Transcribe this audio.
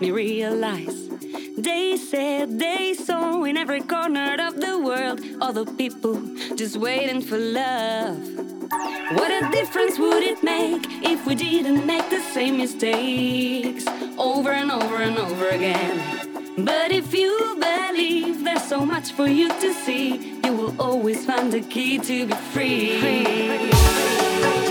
me realize they said they saw in every corner of the world other people just waiting for love. What a difference would it make if we didn't make the same mistakes over and over and over again? But if you believe there's so much for you to see, you will always find the key to be free. free.